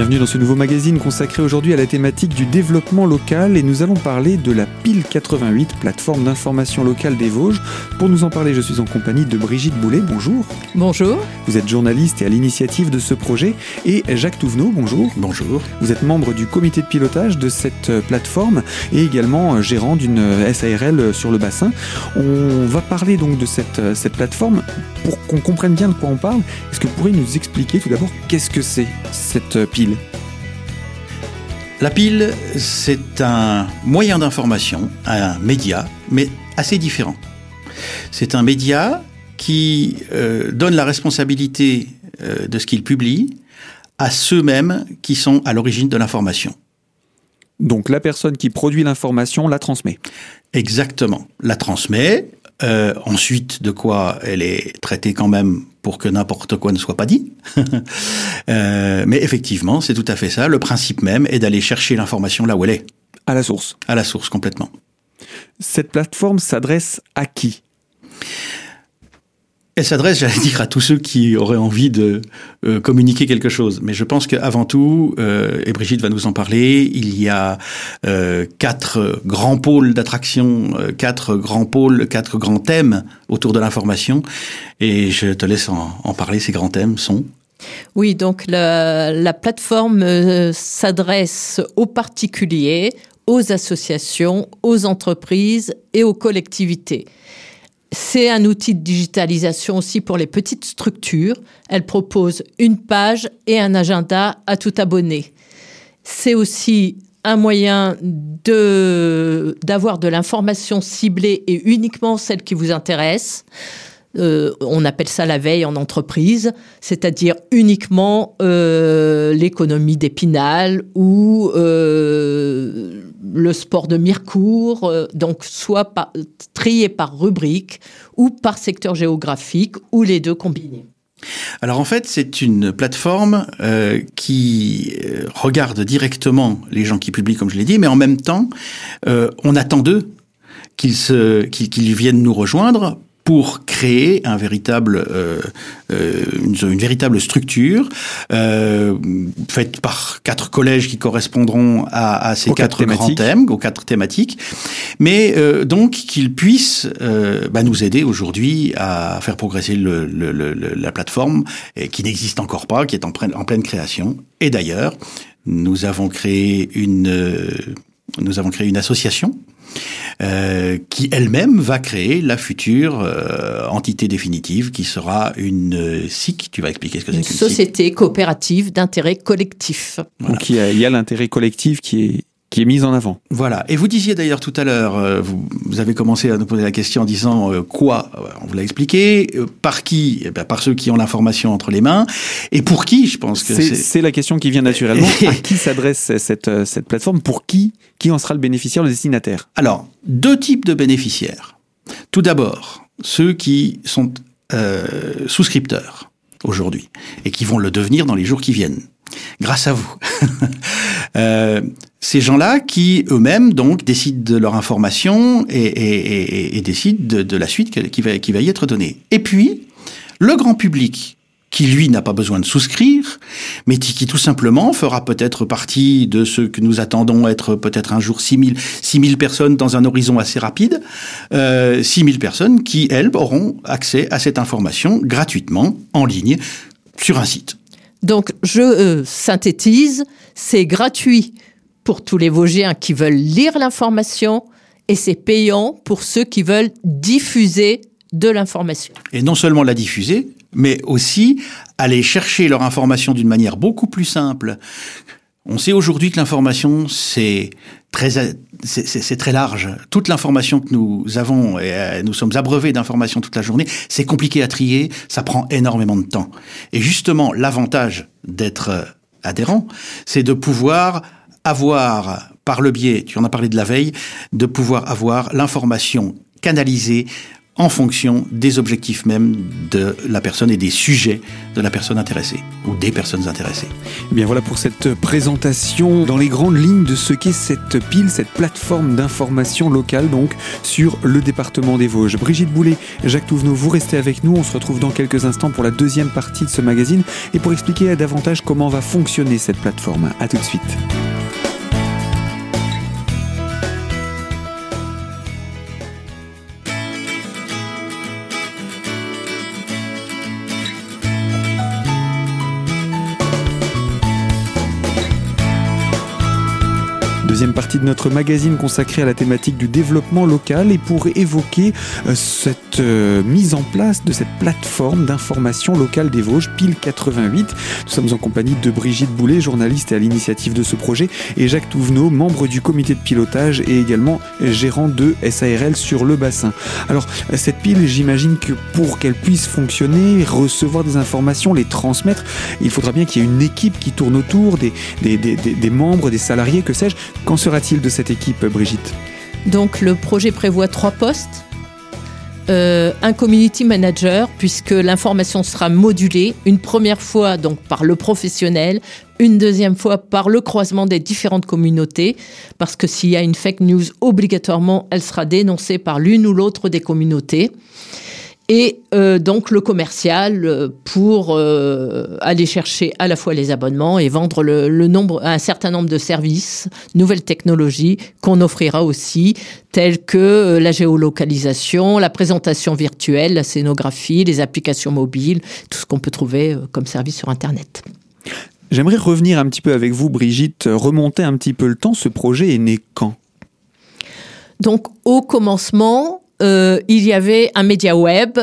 Bienvenue dans ce nouveau magazine consacré aujourd'hui à la thématique du développement local et nous allons parler de la Pile 88, plateforme d'information locale des Vosges. Pour nous en parler, je suis en compagnie de Brigitte Boulet. Bonjour. Bonjour. Vous êtes journaliste et à l'initiative de ce projet et Jacques Touvenot. Bonjour. Bonjour. Vous êtes membre du comité de pilotage de cette plateforme et également gérant d'une SARL sur le bassin. On va parler donc de cette, cette plateforme pour qu'on comprenne bien de quoi on parle. Est-ce que vous pourriez nous expliquer tout d'abord qu'est-ce que c'est cette pile? La pile, c'est un moyen d'information, un média, mais assez différent. C'est un média qui euh, donne la responsabilité euh, de ce qu'il publie à ceux-mêmes qui sont à l'origine de l'information. Donc la personne qui produit l'information la transmet. Exactement. La transmet. Euh, ensuite, de quoi elle est traitée quand même pour que n'importe quoi ne soit pas dit. euh, mais effectivement, c'est tout à fait ça. Le principe même est d'aller chercher l'information là où elle est. À la source. À la source, complètement. Cette plateforme s'adresse à qui? Elle s'adresse, j'allais dire, à tous ceux qui auraient envie de euh, communiquer quelque chose. Mais je pense qu'avant tout, euh, et Brigitte va nous en parler, il y a euh, quatre grands pôles d'attraction, quatre grands pôles, quatre grands thèmes autour de l'information. Et je te laisse en, parler. Ces grands thèmes sont oui, donc la, la plateforme s'adresse aux particuliers, aux associations, aux entreprises et aux collectivités. C'est un outil de digitalisation aussi pour les petites structures. Elle propose une page et un agenda à tout abonné. C'est aussi un moyen de d'avoir de l'information ciblée et uniquement celle qui vous intéresse. Euh, on appelle ça la veille en entreprise, c'est-à-dire uniquement euh, l'économie d'Épinal ou euh, le sport de Mirecourt, euh, donc soit trié par rubrique ou par secteur géographique ou les deux combinés. Alors en fait, c'est une plateforme euh, qui regarde directement les gens qui publient, comme je l'ai dit, mais en même temps, euh, on attend d'eux qu'ils qu qu viennent nous rejoindre pour créer un véritable, euh, une, une, véritable structure euh, faite par quatre collèges qui correspondront à, à ces quatre, quatre grands thèmes, aux quatre thématiques, mais euh, donc qu'ils puissent bah, nous aider aujourd'hui à faire progresser le, le, le, la plateforme et qui n'existe encore pas, qui est en, en pleine création. Et d'ailleurs, nous avons créé une, nous avons créé une association euh, qui elle-même va créer la future euh, entité définitive qui sera une SIC. Tu vas expliquer ce que c'est qu'une société coopérative d'intérêt collectif. Voilà. Donc il y a l'intérêt collectif qui est qui est mise en avant. Voilà. Et vous disiez d'ailleurs tout à l'heure, euh, vous, vous, avez commencé à nous poser la question en disant euh, quoi On vous l'a expliqué. Euh, par qui eh bien, Par ceux qui ont l'information entre les mains. Et pour qui Je pense que c'est la question qui vient naturellement. à qui s'adresse cette, cette plateforme? Pour qui? Qui en sera le bénéficiaire, le destinataire? Alors, deux types de bénéficiaires. Tout d'abord, ceux qui sont euh, souscripteurs aujourd'hui et qui vont le devenir dans les jours qui viennent grâce à vous. euh, ces gens-là qui eux-mêmes donc décident de leur information et, et, décident de, la suite qui va, qui va y être donnée. Et puis, le grand public qui lui n'a pas besoin de souscrire, mais qui tout simplement fera peut-être partie de ce que nous attendons être peut-être un jour 6000 6000 personnes dans un horizon assez rapide, euh, 6000 personnes qui elles auront accès à cette information gratuitement en ligne sur un site. Donc je euh, synthétise, c'est gratuit pour tous les Vosgiens qui veulent lire l'information et c'est payant pour ceux qui veulent diffuser de l'information. Et non seulement la diffuser, mais aussi aller chercher leur information d'une manière beaucoup plus simple. On sait aujourd'hui que l'information, c'est très, c'est très large. Toute l'information que nous avons, et nous sommes abreuvés d'informations toute la journée, c'est compliqué à trier, ça prend énormément de temps. Et justement, l'avantage d'être adhérent, c'est de pouvoir avoir, par le biais, tu en as parlé de la veille, de pouvoir avoir l'information canalisée en fonction des objectifs même de la personne et des sujets de la personne intéressée ou des personnes intéressées. Eh bien voilà pour cette présentation dans les grandes lignes de ce qu'est cette pile, cette plateforme d'information locale donc sur le département des Vosges. Brigitte Boulet, Jacques Touvenot, vous restez avec nous. On se retrouve dans quelques instants pour la deuxième partie de ce magazine et pour expliquer davantage comment va fonctionner cette plateforme. A tout de suite. Deuxième partie de notre magazine consacrée à la thématique du développement local et pour évoquer euh, cette euh, mise en place de cette plateforme d'information locale des Vosges, Pile 88. Nous sommes en compagnie de Brigitte Boulet, journaliste et à l'initiative de ce projet, et Jacques Touvenot, membre du comité de pilotage et également gérant de SARL sur le bassin. Alors, cette pile, j'imagine que pour qu'elle puisse fonctionner, recevoir des informations, les transmettre, il faudra bien qu'il y ait une équipe qui tourne autour, des membres, des salariés, que sais-je. Qu'en sera-t-il de cette équipe, Brigitte? Donc le projet prévoit trois postes. Euh, un community manager puisque l'information sera modulée. Une première fois donc par le professionnel, une deuxième fois par le croisement des différentes communautés. Parce que s'il y a une fake news obligatoirement elle sera dénoncée par l'une ou l'autre des communautés et euh, donc le commercial euh, pour euh, aller chercher à la fois les abonnements et vendre le, le, nombre, un certain nombre de services, nouvelles technologies qu'on offrira aussi, telles que la géolocalisation, la présentation virtuelle, la scénographie, les applications mobiles, tout ce qu'on peut trouver comme service sur Internet. J'aimerais revenir un petit peu avec vous, Brigitte, remonter un petit peu le temps. Ce projet est né quand? Donc au commencement, euh, il y avait un média web,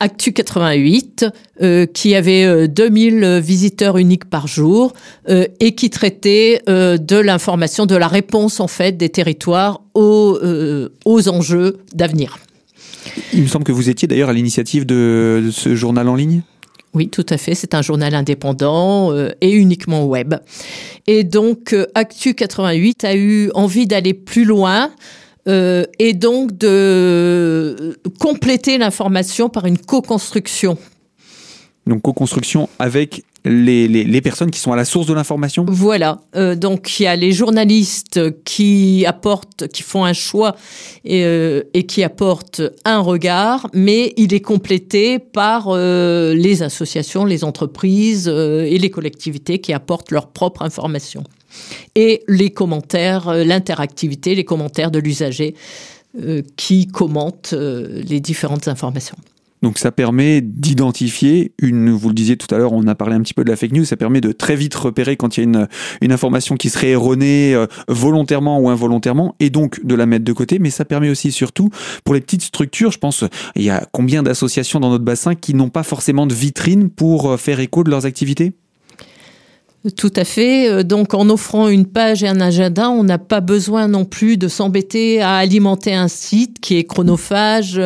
Actu 88, euh, qui avait euh, 2000 visiteurs uniques par jour euh, et qui traitait de l'information, de la réponse en fait des territoires aux, aux enjeux d'avenir. Il me semble que vous étiez d'ailleurs à l'initiative de, de, ce journal en ligne? Oui, tout à fait. C'est un journal indépendant euh, et uniquement web. Et donc, euh, Actu 88 a eu envie d'aller plus loin euh, et donc de compléter l'information par une co-construction. Donc co-construction avec les, les, les, personnes qui sont à la source de l'information? Voilà. Euh, donc il y a les journalistes qui apportent, qui font un choix et, euh, et qui apportent un regard, mais il est complété par euh, les associations, les entreprises euh, et les collectivités qui apportent leur propre information. Et les commentaires, euh, l'interactivité, les commentaires de l'usager euh, qui commente les différentes informations. Donc ça permet d'identifier une, vous le disiez tout à l'heure, on a parlé un petit peu de la fake news, ça permet de très vite repérer quand il y a une, information qui serait erronée euh, volontairement ou involontairement, et donc de la mettre de côté, mais ça permet aussi surtout pour les petites structures, je pense, il y a combien d'associations dans notre bassin qui n'ont pas forcément de vitrine pour euh, faire écho de leurs activités? Tout à fait. Donc, en offrant une page et un agenda, on n'a pas besoin non plus de s'embêter à alimenter un site qui est chronophage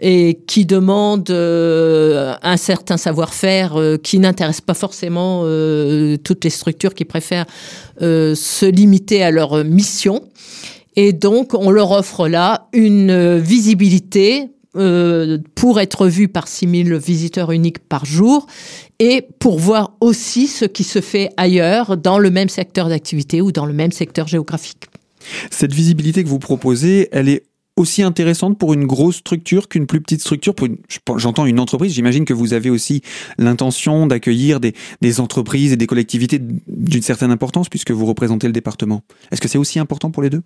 et qui demande euh, un certain savoir-faire euh, qui n'intéresse pas forcément euh, toutes les structures qui préfèrent se limiter à leur mission. Et donc, on leur offre là une visibilité euh, pour être vu par 6000 visiteurs uniques par jour et pour voir aussi ce qui se fait ailleurs dans le même secteur d'activité ou dans le même secteur géographique. Cette visibilité que vous proposez, elle est aussi intéressante pour une grosse structure qu'une plus petite structure j'entends une entreprise. J'imagine que vous avez aussi l'intention d'accueillir des entreprises et des collectivités d'une certaine importance puisque vous représentez le département. Est-ce que c'est aussi important pour les deux?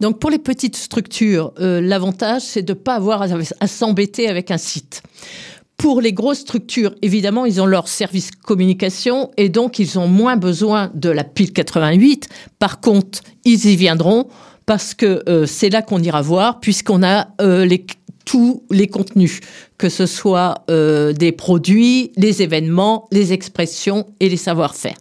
Donc pour les petites structures, euh, l'avantage, c'est de ne pas avoir à, s'embêter avec un site. Pour les grosses structures, évidemment, ils ont leur service communication et donc ils ont moins besoin de la pile 88. Par contre, ils y viendront parce que euh, c'est là qu'on ira voir puisqu'on a euh, tous les contenus, que ce soit des produits, les événements, les expressions et les savoir-faire.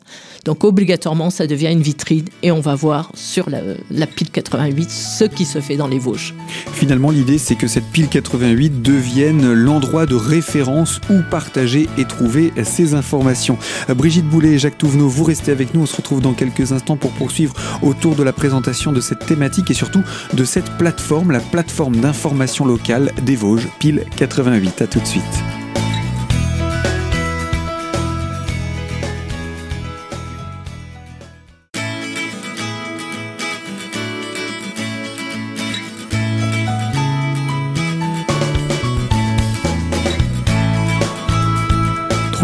Donc obligatoirement, ça devient une vitrine et on va voir sur la, pile 88 ce qui se fait dans les Vosges. Finalement, l'idée, c'est que cette pile 88 devienne l'endroit de référence où partager et trouver ces informations. Brigitte Boulet et Jacques Touvenot, vous restez avec nous. On se retrouve dans quelques instants pour poursuivre autour de la présentation de cette thématique et surtout de cette plateforme, la plateforme d'information locale des Vosges, pile 88. À tout de suite.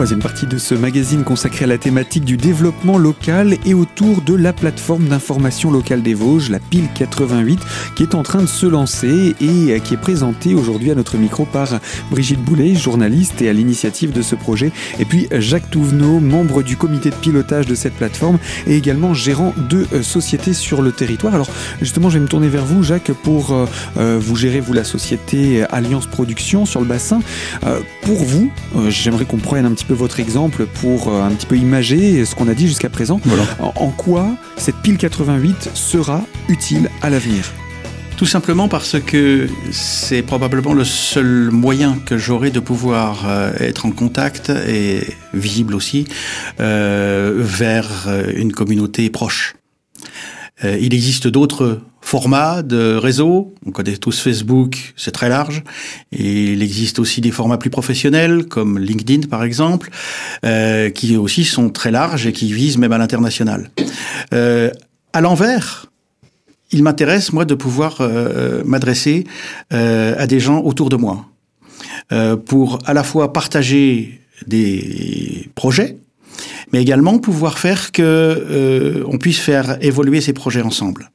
Troisième partie de ce magazine consacré à la thématique du développement local et autour de la plateforme d'information locale des Vosges, la PIL 88, qui est en train de se lancer et qui est présentée aujourd'hui à notre micro par Brigitte Boulet, journaliste et à l'initiative de ce projet, et puis Jacques Touvenot, membre du comité de pilotage de cette plateforme et également gérant de euh, sociétés sur le territoire. Alors justement, je vais me tourner vers vous, Jacques, pour euh, euh, vous gérer, vous, la société Alliance Production sur le bassin. Pour vous, j'aimerais qu'on prenne un petit peu votre exemple pour euh, un petit peu imager ce qu'on a dit jusqu'à présent. En, quoi cette pile 88 sera utile à l'avenir? Tout simplement parce que c'est probablement le seul moyen que j'aurai de pouvoir euh, être en contact et visible aussi euh, vers une communauté proche. Il existe d'autres formats de réseau. On connaît tous Facebook, c'est très large. Et il existe aussi des formats plus professionnels, comme LinkedIn par exemple, euh, qui aussi sont très larges et qui visent même à l'international. Euh, à l'envers, il m'intéresse, moi, de pouvoir euh, m'adresser euh, à des gens autour de moi, euh, pour à la fois partager des projets, mais également pouvoir faire que euh, on puisse faire évoluer ces projets ensemble.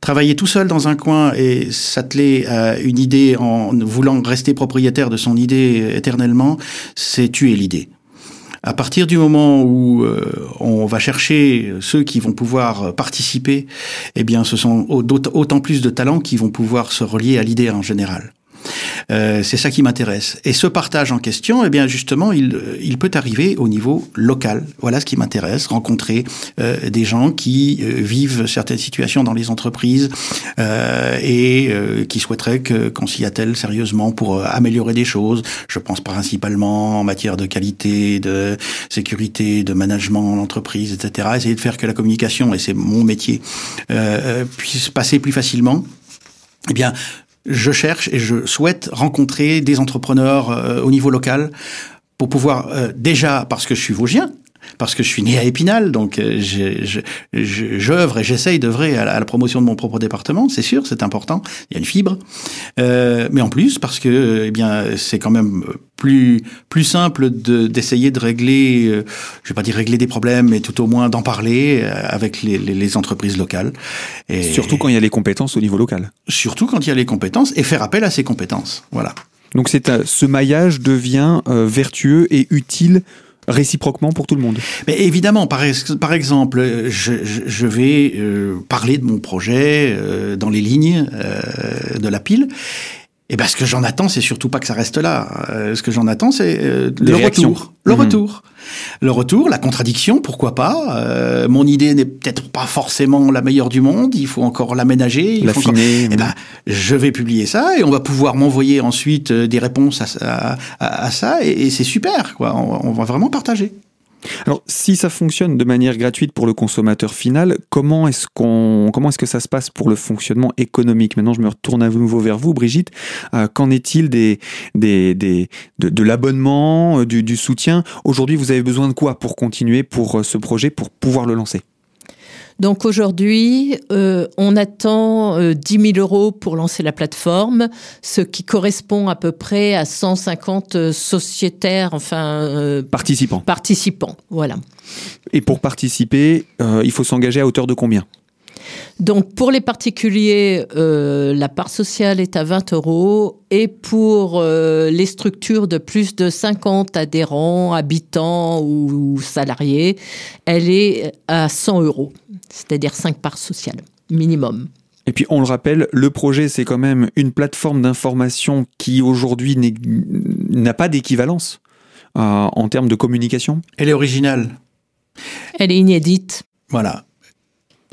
Travailler tout seul dans un coin et s'atteler à une idée en voulant rester propriétaire de son idée éternellement, c'est tuer l'idée. À partir du moment où euh, on va chercher ceux qui vont pouvoir participer, eh bien, ce sont autant plus de talents qui vont pouvoir se relier à l'idée en général. Euh, c'est ça qui m'intéresse. Et ce partage en question, eh bien justement, il, il peut arriver au niveau local. Voilà ce qui m'intéresse, rencontrer euh, des gens qui euh, vivent certaines situations dans les entreprises euh, et euh, qui souhaiteraient qu'on s'y attelle sérieusement pour améliorer des choses. Je pense principalement en matière de qualité, de sécurité, de management en entreprise, etc. Essayer de faire que la communication, et c'est mon métier, puisse passer plus facilement. Eh bien, je cherche et je souhaite rencontrer des entrepreneurs euh, au niveau local pour pouvoir euh, déjà parce que je suis vosgien parce que je suis né à Épinal, donc euh, j'œuvre et j'essaye d'œuvrer à, la promotion de mon propre département, c'est sûr, c'est important, il y a une fibre. Euh, mais en plus, parce que eh bien, c'est quand même plus plus simple d'essayer de, régler, euh, je vais pas dire régler des problèmes, mais tout au moins d'en parler euh, avec les, les, les, entreprises locales. Et surtout quand il y a les compétences au niveau local. Surtout quand il y a les compétences et faire appel à ces compétences, voilà. Donc c'est ce maillage devient vertueux et utile réciproquement pour tout le monde. Mais évidemment, par, exemple, je, je vais euh, parler de mon projet euh, dans les lignes euh, de la pile. Et ben, ce que j'en attends, c'est surtout pas que ça reste là. Euh, ce que j'en attends, c'est euh, le retour. Le mmh. retour. Le retour, la contradiction, pourquoi pas. Euh, mon idée n'est peut-être pas forcément la meilleure du monde. Il faut encore l'aménager. L'affiner. Encore... Eh ben, je vais publier ça et on va pouvoir m'envoyer ensuite des réponses à, à, à ça. Et, et c'est super, quoi. On, on va vraiment partager. Alors, si ça fonctionne de manière gratuite pour le consommateur final, comment est-ce qu'on, comment est-ce que ça se passe pour le fonctionnement économique? Maintenant, je me retourne à nouveau vers vous, Brigitte. Euh, qu'en est-il des, de, l'abonnement, euh, du, du soutien? Aujourd'hui, vous avez besoin de quoi pour continuer pour euh, ce projet, pour pouvoir le lancer? Donc aujourd'hui, euh, on attend euh, 10 000 euros pour lancer la plateforme, ce qui correspond à peu près à 150 euh, sociétaires, enfin euh, participants. Participants, voilà. Et pour participer, euh, il faut s'engager à hauteur de combien? Donc pour les particuliers, euh, la part sociale est à 20 euros et pour euh, les structures de plus de 50 adhérents, habitants ou, salariés, elle est à 100 euros, c'est-à-dire 5 parts sociales minimum. Et puis on le rappelle, le projet c'est quand même une plateforme d'information qui aujourd'hui n'a pas d'équivalence euh, en termes de communication. Elle est originale. Elle est inédite. Voilà.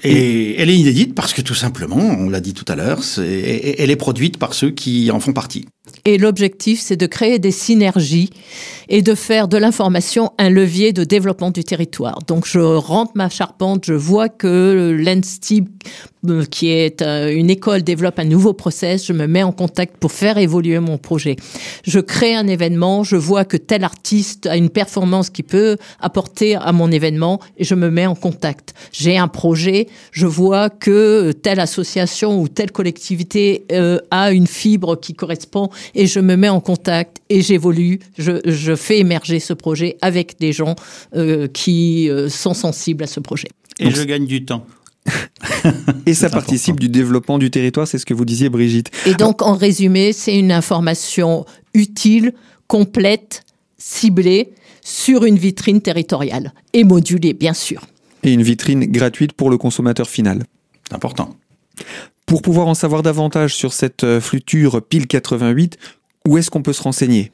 Et elle est inédite parce que tout simplement, on l'a dit tout à l'heure, elle est produite par ceux qui en font partie. Et l'objectif, c'est de créer des synergies et de faire de l'information un levier de développement du territoire. Donc je rentre ma charpente, je vois que l'ENSTIB, euh, qui est euh, une école, développe un nouveau process, je me mets en contact pour faire évoluer mon projet. Je crée un événement, je vois que tel artiste a une performance qui peut apporter à mon événement et je me mets en contact. J'ai un projet, je vois que telle association ou telle collectivité euh, a une fibre qui correspond et je me mets en contact et j'évolue, je, je, fais émerger ce projet avec des gens euh, qui euh, sont sensibles à ce projet. Et je gagne du temps. Et ça participe du développement du territoire, c'est ce que vous disiez Brigitte. Et donc en résumé, c'est une information utile, complète, ciblée sur une vitrine territoriale et modulée bien sûr. Et une vitrine gratuite pour le consommateur final. Important. Pour pouvoir en savoir davantage sur cette euh, fluture pile 88, où est-ce qu'on peut se renseigner?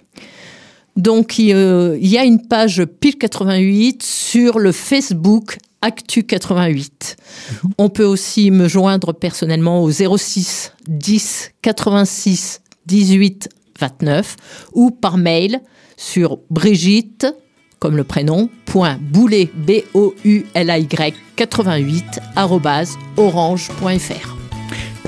Donc, il y a une page Pile 88 sur le Facebook Actu 88. Mhm. On peut aussi me joindre personnellement au 06 10 86 18 29 ou par mail sur Brigitte, comme le prénom, point boulet, b o u l a y 88 orange.fr.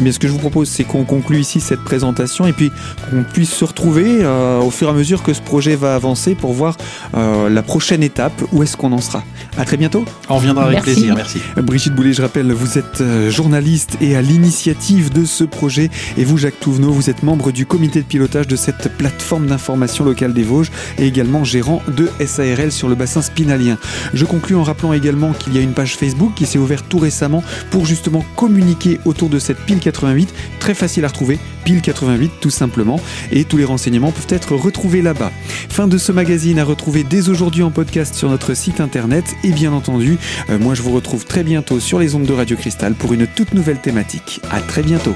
Eh ce que je vous propose, c'est qu'on conclue ici cette présentation et puis qu'on puisse se retrouver euh, au fur et à mesure que ce projet va avancer pour voir euh, la prochaine étape, où est-ce qu'on en sera. À très bientôt. On reviendra avec plaisir, merci. Brigitte Boulet, je rappelle, vous êtes euh, journaliste et à l'initiative de ce projet. Et vous, Jacques Touvenot, vous êtes membre du comité de pilotage de cette plateforme d'information locale des Vosges et également gérant de SARL sur le bassin spinalien. Je conclue en rappelant également qu'il y a une page Facebook qui s'est ouverte tout récemment pour justement communiquer autour de cette pile 88, très facile à retrouver, pile 88 tout simplement, et tous les renseignements peuvent être retrouvés là-bas. Fin de ce magazine à retrouver dès aujourd'hui en podcast sur notre site internet, et bien entendu, euh, moi je vous retrouve très bientôt sur les ondes de Radio Cristal pour une toute nouvelle thématique. À très bientôt.